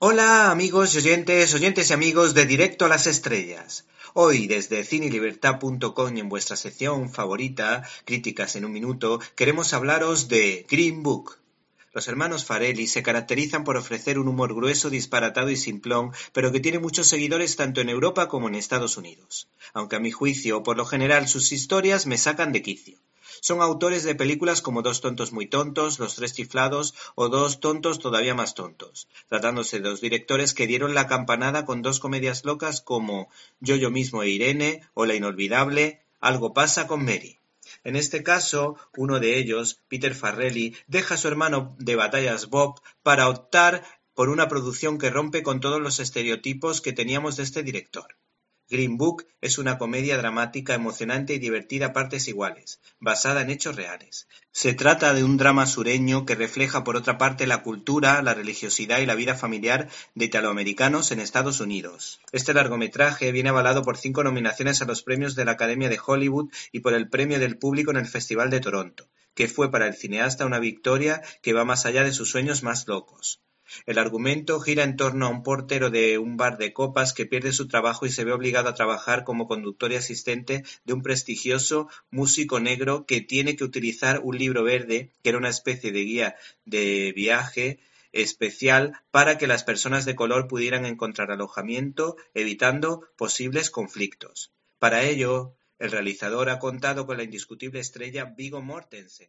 Hola amigos y oyentes, oyentes y amigos de Directo a las Estrellas. Hoy desde cinelibertad.com y en vuestra sección favorita, Críticas en un Minuto, queremos hablaros de Green Book. Los hermanos Farelli se caracterizan por ofrecer un humor grueso, disparatado y simplón, pero que tiene muchos seguidores tanto en Europa como en Estados Unidos. Aunque a mi juicio, por lo general, sus historias me sacan de quicio. Son autores de películas como Dos tontos muy tontos, Los tres chiflados o Dos tontos todavía más tontos, tratándose de dos directores que dieron la campanada con dos comedias locas como Yo yo mismo e Irene o la inolvidable Algo pasa con Mary. En este caso, uno de ellos, Peter Farrelly, deja a su hermano de batallas Bob para optar por una producción que rompe con todos los estereotipos que teníamos de este director. Green Book es una comedia dramática emocionante y divertida a partes iguales, basada en hechos reales. Se trata de un drama sureño que refleja por otra parte la cultura, la religiosidad y la vida familiar de italoamericanos en Estados Unidos. Este largometraje viene avalado por cinco nominaciones a los premios de la Academia de Hollywood y por el Premio del Público en el Festival de Toronto, que fue para el cineasta una victoria que va más allá de sus sueños más locos. El argumento gira en torno a un portero de un bar de copas que pierde su trabajo y se ve obligado a trabajar como conductor y asistente de un prestigioso músico negro que tiene que utilizar un libro verde, que era una especie de guía de viaje especial para que las personas de color pudieran encontrar alojamiento, evitando posibles conflictos. Para ello, el realizador ha contado con la indiscutible estrella Vigo Mortensen,